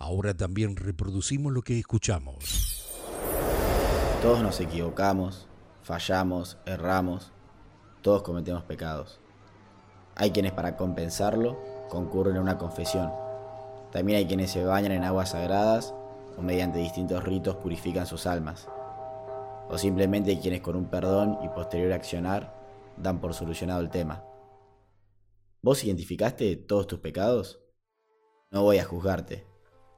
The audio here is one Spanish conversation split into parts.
Ahora también reproducimos lo que escuchamos. Todos nos equivocamos, fallamos, erramos, todos cometemos pecados. Hay quienes para compensarlo concurren a una confesión. También hay quienes se bañan en aguas sagradas o mediante distintos ritos purifican sus almas. O simplemente hay quienes con un perdón y posterior accionar dan por solucionado el tema. ¿Vos identificaste todos tus pecados? No voy a juzgarte.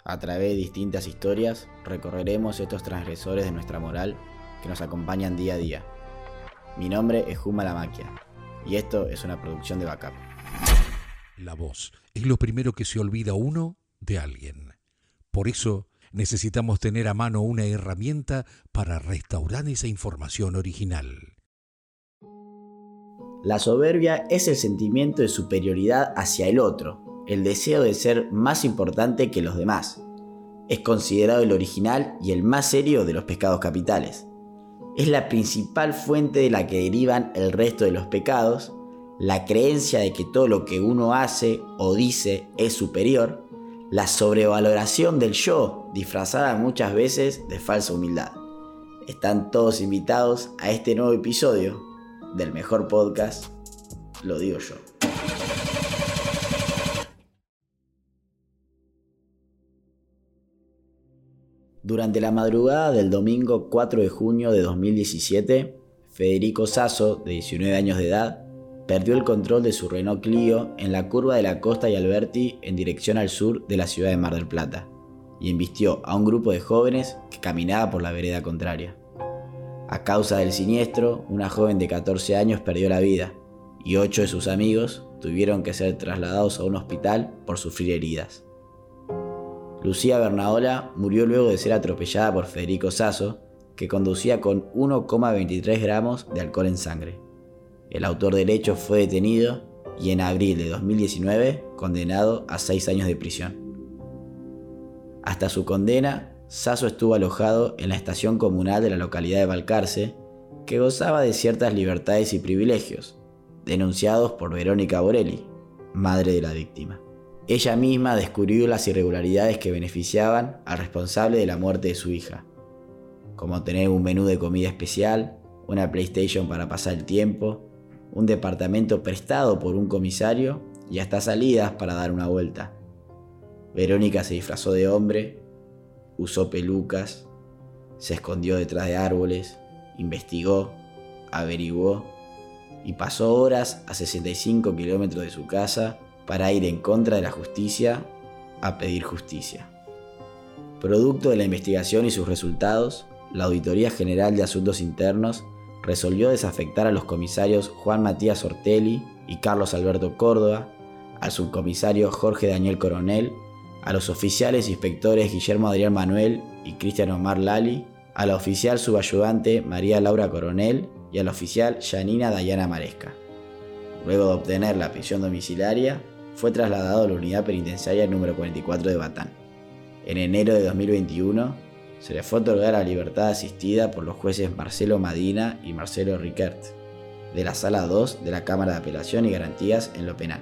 A través de distintas historias recorreremos estos transgresores de nuestra moral que nos acompañan día a día. Mi nombre es Juma La Maquia y esto es una producción de Backup. La voz es lo primero que se olvida uno de alguien. Por eso necesitamos tener a mano una herramienta para restaurar esa información original. La soberbia es el sentimiento de superioridad hacia el otro, el deseo de ser más importante que los demás. Es considerado el original y el más serio de los pecados capitales. Es la principal fuente de la que derivan el resto de los pecados, la creencia de que todo lo que uno hace o dice es superior, la sobrevaloración del yo, disfrazada muchas veces de falsa humildad. Están todos invitados a este nuevo episodio del mejor podcast, lo digo yo. Durante la madrugada del domingo 4 de junio de 2017, Federico Sasso, de 19 años de edad, perdió el control de su Renault Clio en la curva de la Costa y Alberti en dirección al sur de la ciudad de Mar del Plata y embistió a un grupo de jóvenes que caminaba por la vereda contraria. A causa del siniestro, una joven de 14 años perdió la vida y ocho de sus amigos tuvieron que ser trasladados a un hospital por sufrir heridas. Lucía Bernaola murió luego de ser atropellada por Federico Sasso, que conducía con 1,23 gramos de alcohol en sangre. El autor del hecho fue detenido y en abril de 2019 condenado a seis años de prisión. Hasta su condena, Sasso estuvo alojado en la estación comunal de la localidad de Balcarce, que gozaba de ciertas libertades y privilegios, denunciados por Verónica Borelli, madre de la víctima. Ella misma descubrió las irregularidades que beneficiaban al responsable de la muerte de su hija, como tener un menú de comida especial, una PlayStation para pasar el tiempo, un departamento prestado por un comisario y hasta salidas para dar una vuelta. Verónica se disfrazó de hombre usó pelucas, se escondió detrás de árboles, investigó, averiguó y pasó horas a 65 kilómetros de su casa para ir en contra de la justicia a pedir justicia. Producto de la investigación y sus resultados, la Auditoría General de Asuntos Internos resolvió desafectar a los comisarios Juan Matías Ortelli y Carlos Alberto Córdoba, al subcomisario Jorge Daniel Coronel a los oficiales inspectores Guillermo Adrián Manuel y Cristian Omar Lali, a la oficial subayudante María Laura Coronel y al oficial Janina Dayana Maresca. Luego de obtener la prisión domiciliaria, fue trasladado a la unidad penitenciaria número 44 de Batán. En enero de 2021, se le fue otorgada la libertad asistida por los jueces Marcelo Madina y Marcelo Riquert, de la Sala 2 de la Cámara de Apelación y Garantías en lo Penal.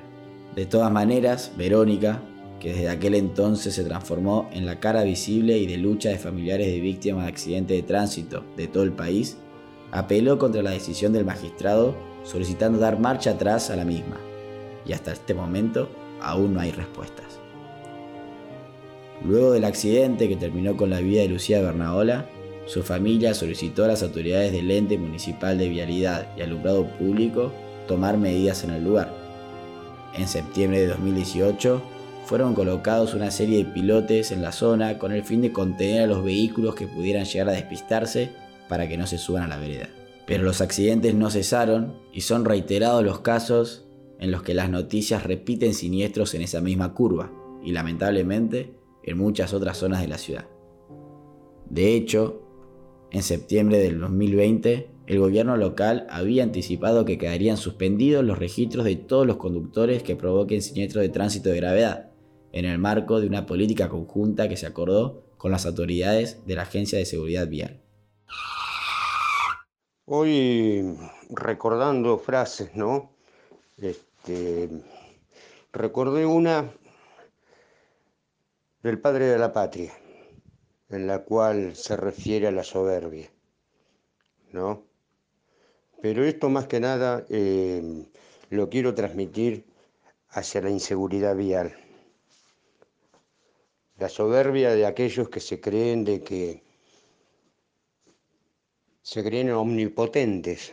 De todas maneras, Verónica, que desde aquel entonces se transformó en la cara visible y de lucha de familiares de víctimas de accidentes de tránsito de todo el país, apeló contra la decisión del magistrado solicitando dar marcha atrás a la misma, y hasta este momento aún no hay respuestas. Luego del accidente que terminó con la vida de Lucía Bernaola, su familia solicitó a las autoridades del ente municipal de vialidad y alumbrado público tomar medidas en el lugar. En septiembre de 2018, fueron colocados una serie de pilotes en la zona con el fin de contener a los vehículos que pudieran llegar a despistarse para que no se suban a la vereda. Pero los accidentes no cesaron y son reiterados los casos en los que las noticias repiten siniestros en esa misma curva y lamentablemente en muchas otras zonas de la ciudad. De hecho, en septiembre del 2020, el gobierno local había anticipado que quedarían suspendidos los registros de todos los conductores que provoquen siniestros de tránsito de gravedad, en el marco de una política conjunta que se acordó con las autoridades de la Agencia de Seguridad Vial. Hoy recordando frases, ¿no? Este, recordé una del padre de la patria, en la cual se refiere a la soberbia, ¿no? Pero esto más que nada eh, lo quiero transmitir hacia la inseguridad vial. La soberbia de aquellos que se creen de que se creen omnipotentes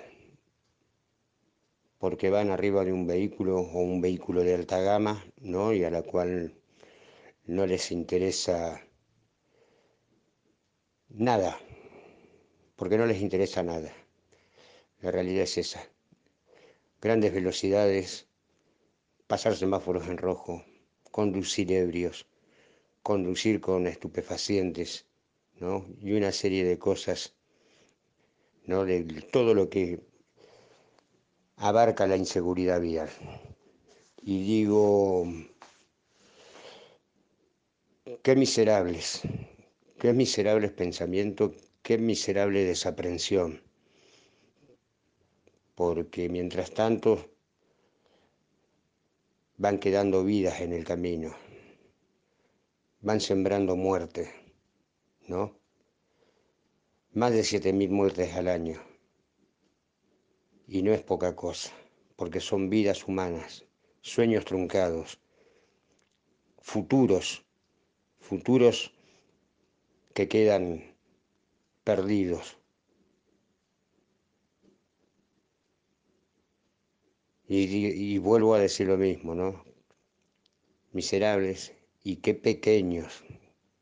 porque van arriba de un vehículo o un vehículo de alta gama, ¿no? Y a la cual no les interesa nada, porque no les interesa nada. La realidad es esa. Grandes velocidades, pasar semáforos en rojo, conducir ebrios, conducir con estupefacientes, ¿no? Y una serie de cosas, ¿no? De todo lo que abarca la inseguridad vial. Y digo, Qué miserables, qué miserables pensamientos, qué miserable desaprensión. Porque mientras tanto van quedando vidas en el camino, van sembrando muerte, ¿no? Más de 7.000 muertes al año. Y no es poca cosa, porque son vidas humanas, sueños truncados, futuros futuros que quedan perdidos. Y, vuelvo a decir lo mismo, ¿no? Miserables y qué pequeños,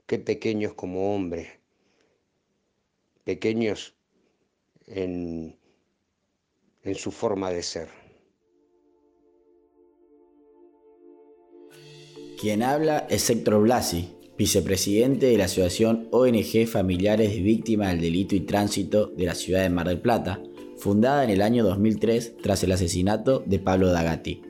qué pequeños como hombres, pequeños en, en su forma de ser. Quien habla es Héctor Blasi, vicepresidente de la Asociación ONG Familiares de Víctimas del Delito y Tránsito de la ciudad de Mar del Plata, fundada en el año 2003 tras el asesinato de Pablo Dagati.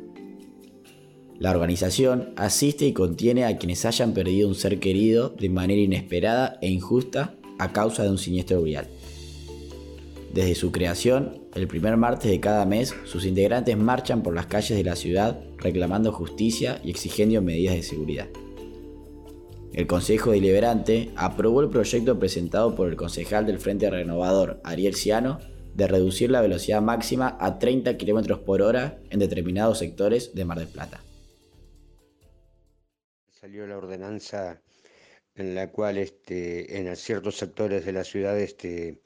La organización asiste y contiene a quienes hayan perdido un ser querido de manera inesperada e injusta a causa de un siniestro vial. Desde su creación, el primer martes de cada mes, sus integrantes marchan por las calles de la ciudad reclamando justicia y exigiendo medidas de seguridad. El Consejo Deliberante aprobó el proyecto presentado por el concejal del Frente Renovador, Ariel Ciano, de reducir la velocidad máxima a 30 km por hora en determinados sectores de Mar del Plata. Salió la ordenanza en la cual este, en ciertos sectores de la ciudad este,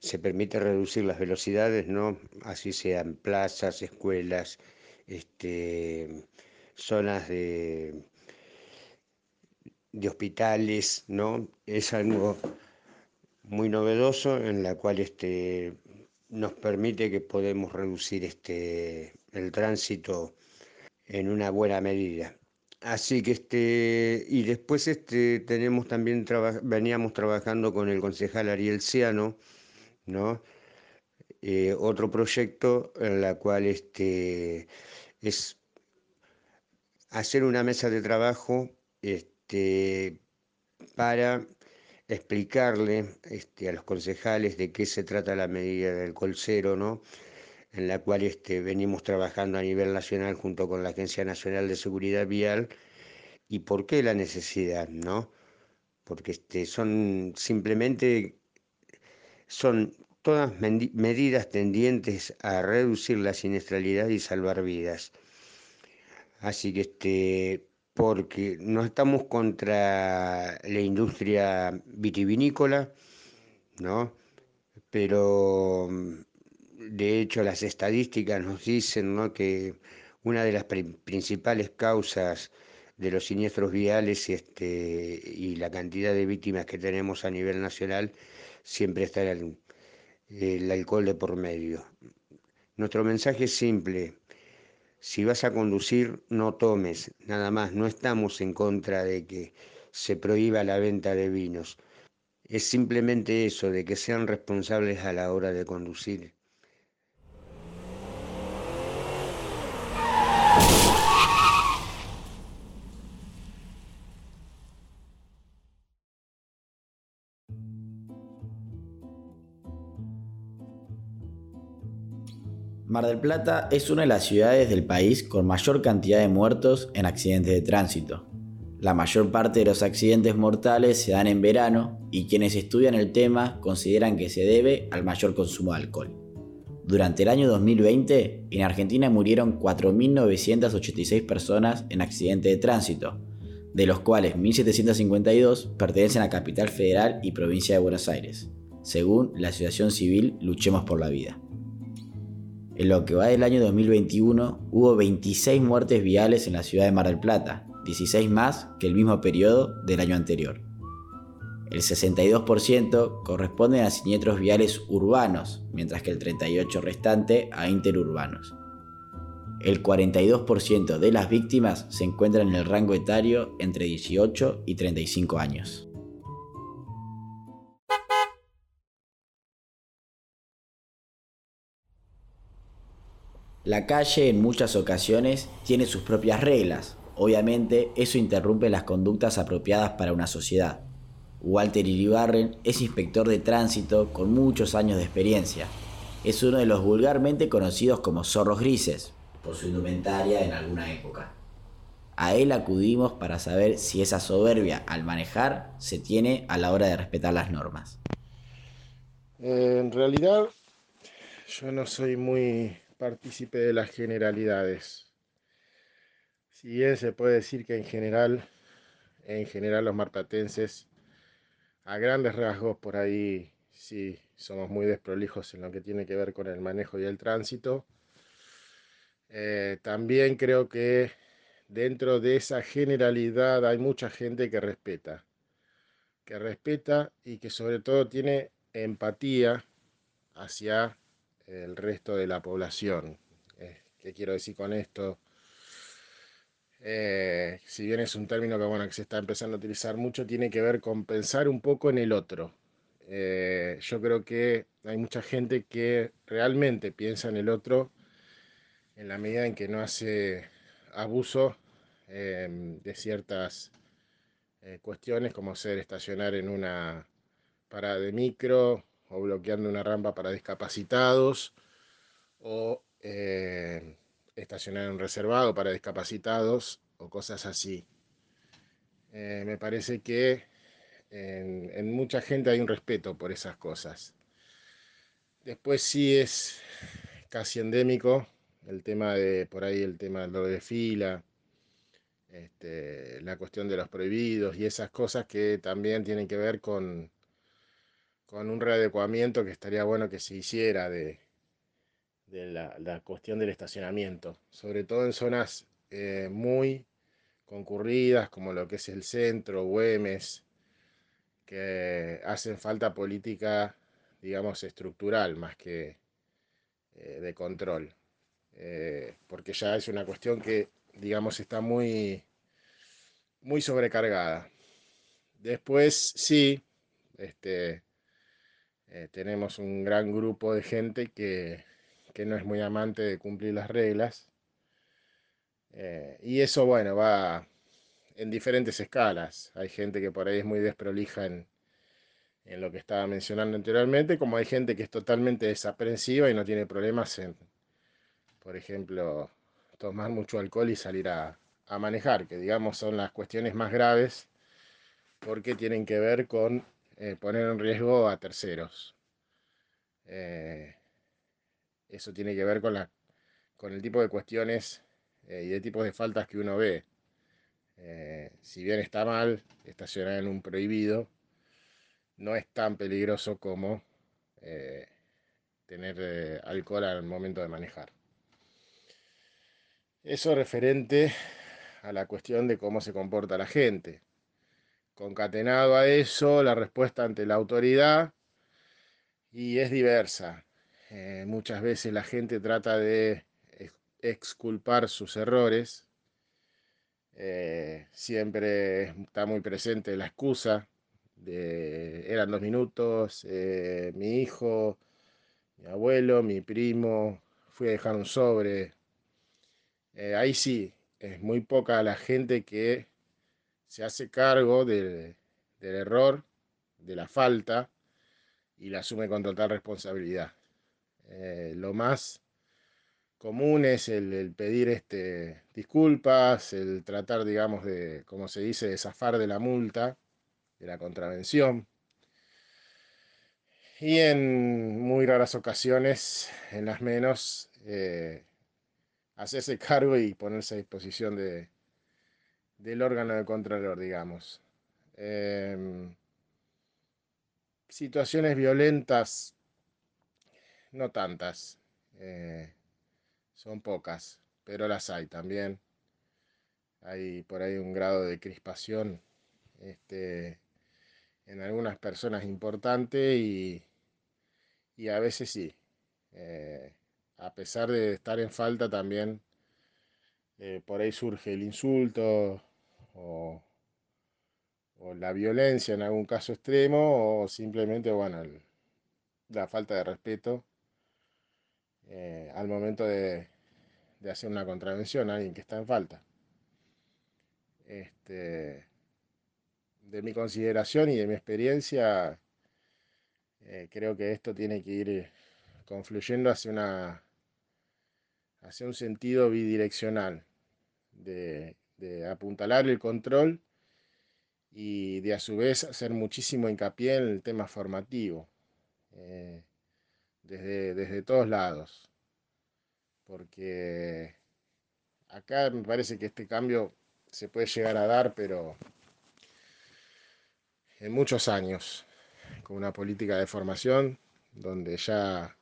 se permite reducir las velocidades, ¿no? así sean plazas, escuelas, este, zonas de de hospitales, ¿no? Es algo muy novedoso en la cual este, nos permite que podemos reducir este, el tránsito en una buena medida. Así que este, y después este, tenemos también veníamos trabajando con el concejal Ariel Ciano, ¿no? Eh, otro proyecto en la cual este, es hacer una mesa de trabajo este, para explicarle este, a los concejales de qué se trata la medida del colcero, ¿no? en la cual este, venimos trabajando a nivel nacional junto con la Agencia Nacional de Seguridad Vial y por qué la necesidad, ¿no? Porque este, son simplemente son todas medidas tendientes a reducir la siniestralidad y salvar vidas. Así que este, porque no estamos contra la industria vitivinícola, ¿no? Pero de hecho las estadísticas nos dicen ¿no? que una de las principales causas de los siniestros viales este, y la cantidad de víctimas que tenemos a nivel nacional siempre está el, el alcohol de por medio. Nuestro mensaje es simple, si vas a conducir, no tomes, nada más, no estamos en contra de que se prohíba la venta de vinos. Es simplemente eso, de que sean responsables a la hora de conducir. Mar del Plata es una de las ciudades del país con mayor cantidad de muertos en accidentes de tránsito. La mayor parte de los accidentes mortales se dan en verano y quienes estudian el tema consideran que se debe al mayor consumo de alcohol. Durante el año 2020, en Argentina murieron 4.986 personas en accidentes de tránsito, de los cuales 1.752 pertenecen a Capital Federal y Provincia de Buenos Aires, según la Asociación Civil Luchemos por la Vida. En lo que va del año 2021, hubo 26 muertes viales en la ciudad de Mar del Plata, 16 más que el mismo periodo del año anterior. El 62% corresponden a siniestros viales urbanos, mientras que el 38% restante a interurbanos. El 42% de las víctimas se encuentran en el rango etario entre 18 y 35 años. La calle en muchas ocasiones tiene sus propias reglas, Obviamente, eso interrumpe las conductas apropiadas para una sociedad. Walter Iribarren es inspector de tránsito con muchos años de experiencia. Es uno de los vulgarmente conocidos como zorros grises, por su indumentaria en alguna época. A él acudimos para saber si esa soberbia al manejar se tiene a la hora de respetar las normas. Eh, en realidad, yo no soy muy partícipe de las generalidades. Si bien se puede decir que en general, en general los marplatenses, a grandes rasgos por ahí sí somos muy desprolijos en lo que tiene que ver con el manejo y el tránsito. Eh, también creo que dentro de esa generalidad hay mucha gente que respeta, que respeta y que sobre todo tiene empatía hacia el resto de la población. Eh, ¿Qué quiero decir con esto? Eh, si bien es un término que, bueno, que se está empezando a utilizar mucho, tiene que ver con pensar un poco en el otro. Eh, yo creo que hay mucha gente que realmente piensa en el otro en la medida en que no hace abuso em, de ciertas cuestiones como ser estacionar en una parada de micro o bloqueando una rampa para discapacitados o estacionar en un reservado para discapacitados o cosas así. Eh, me parece que en, mucha gente hay un respeto por esas cosas. Después sí es casi endémico el tema de, por ahí el tema del doble fila, este, la cuestión de los prohibidos y esas cosas que también tienen que ver con, con un readecuamiento que estaría bueno que se hiciera de, de la, cuestión del estacionamiento, sobre todo en zonas eh, muy concurridas como lo que es el centro, Güemes, que hacen falta política, digamos, estructural más que eh, de control, eh, porque ya es una cuestión que, digamos, está muy, muy sobrecargada. Después, sí, este, tenemos un gran grupo de gente que que no es muy amante de cumplir las reglas. Eh, y eso, bueno, va en diferentes escalas. Hay gente que por ahí es muy desprolija en, en lo que estaba mencionando anteriormente, como hay gente que es totalmente desaprensiva y no tiene problemas en, por ejemplo, tomar mucho alcohol y salir a, a manejar, que digamos son las cuestiones más graves porque tienen que ver con eh, poner en riesgo a terceros. Eh, eso tiene que ver con, la, con el tipo de cuestiones eh, y de tipos de faltas que uno ve. Si bien está mal estacionar en un prohibido, no es tan peligroso como tener alcohol al momento de manejar. Eso referente a la cuestión de cómo se comporta la gente. Concatenado a eso, la respuesta ante la autoridad y es diversa. Eh, muchas veces la gente trata de exculpar sus errores. Eh, siempre está muy presente la excusa de eran dos minutos, eh, mi hijo, mi abuelo, mi primo, fui a dejar un sobre. ahí sí, es muy poca la gente que se hace cargo del error, de la falta, y la asume con total responsabilidad. Eh, lo más comunes, el, pedir este, disculpas, el tratar, digamos, de, como se dice, de zafar de la multa, de la contravención. Y en muy raras ocasiones, en las menos, eh, hacerse cargo y ponerse a disposición de, del órgano de contralor, digamos. Em, situaciones violentas, no tantas. Eh, son pocas, pero las hay también. Hay por ahí un grado de crispación este, en algunas personas importante y, y a veces sí. Eh, a pesar de estar en falta también, eh, por ahí surge el insulto o, la violencia en algún caso extremo o simplemente, bueno, la falta de respeto eh, al momento de, hacer una contravención a alguien que está en falta. Este, de mi consideración y de mi experiencia, eh, creo que esto tiene que ir confluyendo hacia, una, hacia un sentido bidireccional, de, apuntalar el control y de a su vez hacer muchísimo hincapié en el tema formativo. Eh, desde, todos lados. Porque acá me parece que este cambio se puede llegar a dar, pero en muchos años, con una política de formación donde ya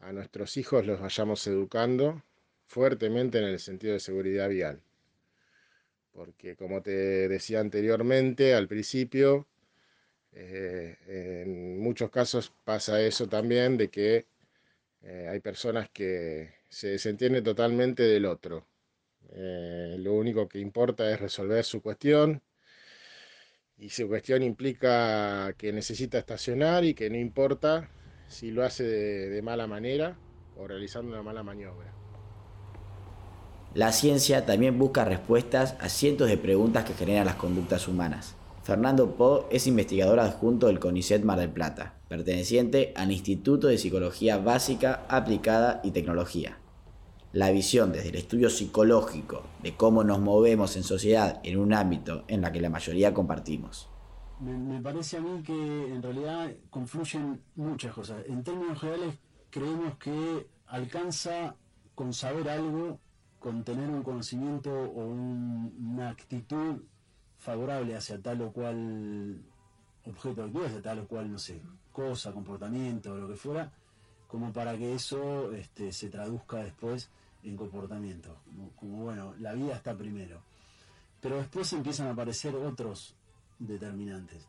a nuestros hijos los vayamos educando fuertemente en el sentido de seguridad vial. Porque como te decía anteriormente, al principio, eh, en muchos casos pasa eso también de que eh, hay personas que se desentienden totalmente del otro. Eh, lo único que importa es resolver su cuestión y su cuestión implica que necesita estacionar y que no importa si lo hace de mala manera o realizando una mala maniobra. La ciencia también busca respuestas a cientos de preguntas que generan las conductas humanas. Fernando Po es investigador adjunto del CONICET Mar del Plata, perteneciente al Instituto de Psicología Básica, Aplicada y Tecnología. La visión desde el estudio psicológico de cómo nos movemos en sociedad en un ámbito en la que la mayoría compartimos. Me, parece a mí que en realidad confluyen muchas cosas. En términos generales, creemos que alcanza con saber algo, con tener un conocimiento o una actitud favorable hacia tal o cual objeto de hacia tal o cual, no sé, cosa, comportamiento, lo que fuera, como para que eso este, se traduzca después en comportamiento. Como, bueno, la vida está primero. Pero después empiezan a aparecer otros determinantes.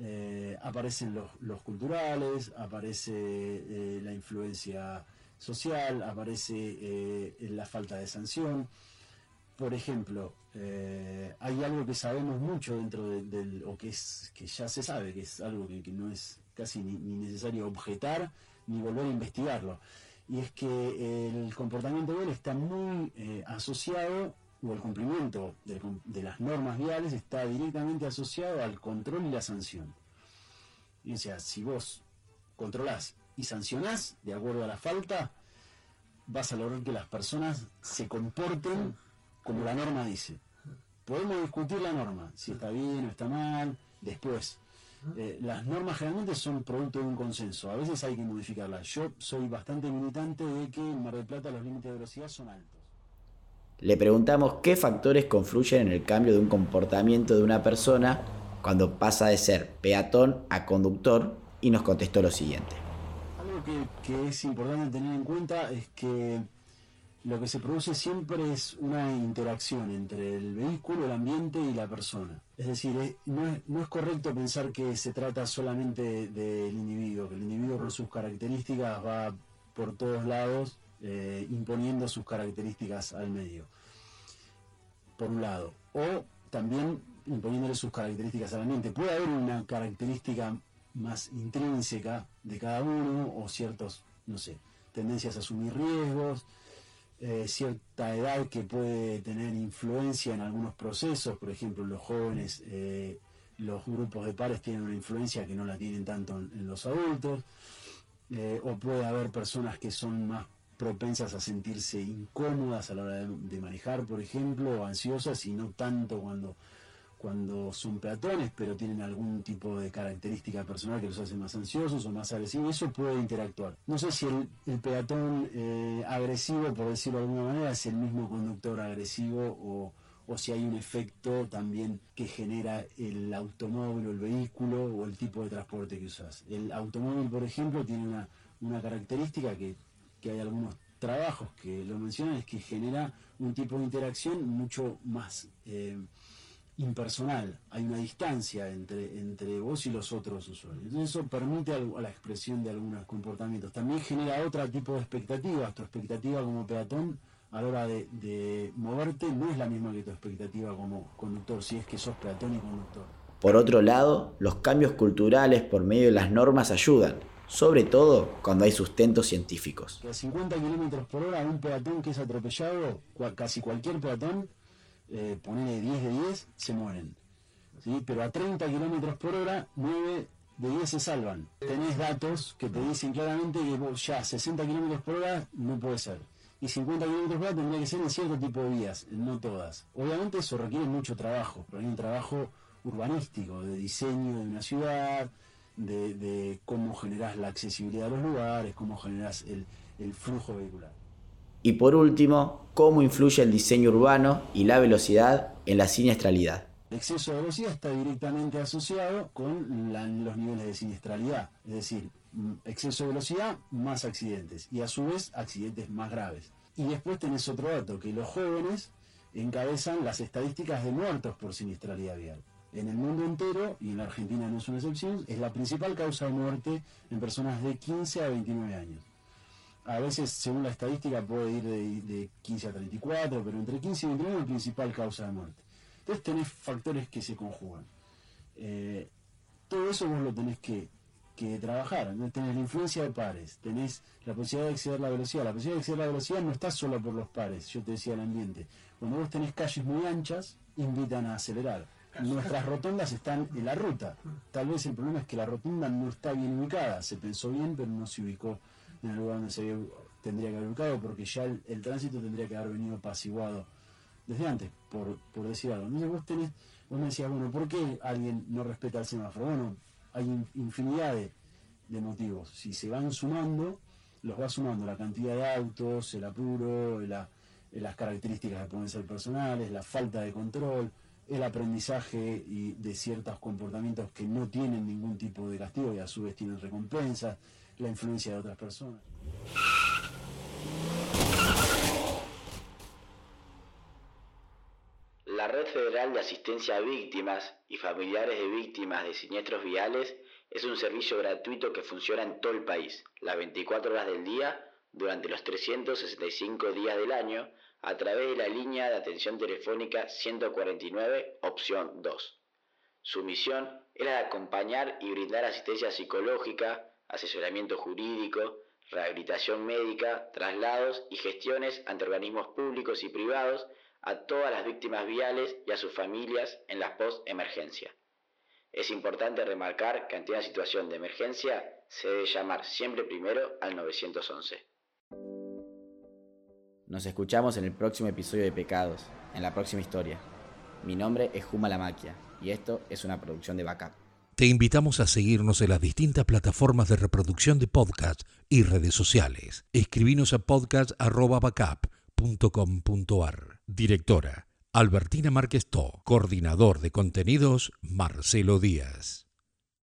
Eh, aparecen los, culturales, aparece eh, la influencia social, aparece eh, la falta de sanción. Por ejemplo, eh, hay algo que sabemos mucho dentro del, o que es que ya se sabe, que es algo que, no es casi ni, necesario objetar ni volver a investigarlo. Y es que el comportamiento vial está muy eh, asociado, o el cumplimiento de, las normas viales está directamente asociado al control y la sanción. Y o sea, si vos controlás y sancionás de acuerdo a la falta, vas a lograr que las personas se comporten como la norma dice. Podemos discutir la norma, si está bien o está mal, después. Eh, las normas generalmente son producto de un consenso, a veces hay que modificarlas. Yo soy bastante militante de que en Mar del Plata los límites de velocidad son altos. Le preguntamos qué factores confluyen en el cambio de un comportamiento de una persona cuando pasa de ser peatón a conductor y nos contestó lo siguiente. Que es importante tener en cuenta es que lo que se produce siempre es una interacción entre el vehículo, el ambiente y la persona. Es decir, no, es, correcto pensar que se trata solamente del individuo, que el individuo por sus características va por todos lados eh, imponiendo sus características al medio, por un lado. O también imponiéndole sus características al ambiente. Puede haber una característica más intrínseca de cada uno o ciertos, no sé, tendencias a asumir riesgos, eh, cierta edad que puede tener influencia en algunos procesos, por ejemplo, los jóvenes, eh, los grupos de pares tienen una influencia que no la tienen tanto en, los adultos, eh, o puede haber personas que son más propensas a sentirse incómodas a la hora de, manejar, por ejemplo, o ansiosas, y no tanto cuando, cuando son peatones, pero tienen algún tipo de característica personal que los hace más ansiosos o más agresivos, eso puede interactuar. No sé si el, peatón eh, agresivo, por decirlo de alguna manera, es el mismo conductor agresivo o o si hay un efecto también que genera el automóvil o el vehículo o el tipo de transporte que usas. El automóvil, por ejemplo, tiene una, una característica que, que, hay algunos trabajos que lo mencionan, es que genera un tipo de interacción mucho más eh, impersonal. Hay una distancia entre, entre vos y los otros usuarios. Entonces eso permite la expresión de algunos comportamientos. También genera otro tipo de expectativas. Tu expectativa como peatón a la hora de, moverte no es la misma que tu expectativa como conductor, si es que sos peatón y conductor. Por otro lado, los cambios culturales por medio de las normas ayudan, sobre todo cuando hay sustentos científicos. A 50 km por hora un peatón que es atropellado, casi cualquier peatón, eh, ponele 10 de 10, se mueren. ¿sí? Pero a 30 km por hora, 9 de 10 se salvan. Tenés datos que te dicen claramente que ya 60 km por hora no puede ser y 50 kilómetros por hora tendría que ser en cierto tipo de vías, no todas. Obviamente eso requiere mucho trabajo, pero hay un trabajo urbanístico, de diseño de una ciudad, de, cómo generás la accesibilidad a los lugares, cómo generás el, el flujo vehicular. Y por último, cómo influye el diseño urbano y la velocidad en la siniestralidad. El exceso de velocidad está directamente asociado con los niveles de siniestralidad, es decir, mm, exceso de velocidad más accidentes y a su vez accidentes más graves. Y después tenés otro dato, que los jóvenes encabezan las estadísticas de muertos por siniestralidad vial. En el mundo entero, y en la Argentina no es una excepción, es la principal causa de muerte en personas de 15 a 29 años. A veces, según la estadística, puede ir de, de 15 a 34, pero entre 15 y 29 es la principal causa de muerte. Entonces tenés factores que se conjugan. Eh, todo eso vos lo tenés que, trabajar. Tenés la influencia de pares, tenés la posibilidad de exceder la velocidad. La posibilidad de exceder la velocidad no está solo por los pares, yo te decía el ambiente. Cuando vos tenés calles muy anchas, invitan a acelerar. Nuestras rotondas están en la ruta. Tal vez el problema es que la rotonda no está bien ubicada. Se pensó bien, pero no se ubicó en el lugar donde se tendría que haber ubicado, porque ya el tránsito tendría que haber venido apaciguado desde antes, por, por decir algo. Entonces vos tenés, vos me decías, bueno, ¿por qué alguien no respeta el semáforo? Bueno, hay infinidad de, motivos. Si se van sumando, los va sumando la cantidad de autos, el apuro, las características que pueden ser personales, la falta de control, el aprendizaje y de ciertos comportamientos que no tienen ningún tipo de castigo y a su vez tienen recompensas, la influencia de otras personas. La Red Federal de Asistencia a Víctimas y Familiares de Víctimas de Siniestros Viales es un servicio gratuito que funciona en todo el país, las 24 horas del día, durante los 365 días del año, a través de la línea de atención telefónica 149, opción 2. Su misión era acompañar y brindar asistencia psicológica, asesoramiento jurídico, rehabilitación médica, traslados y gestiones ante organismos públicos y privados a todas las víctimas viales y a sus familias en la post-emergencia. Es importante remarcar que ante una situación de emergencia se debe llamar siempre primero al 911. Nos escuchamos en el próximo episodio de Pecados, en la próxima historia. Mi nombre es Juma La Maquia y esto es una producción de Backup. Te invitamos a seguirnos en las distintas plataformas de reproducción de podcast y redes sociales. Escribinos a podcast.backup .com.ar. Directora, Albertina Márquez To. Coordinador de contenidos, Marcelo Díaz.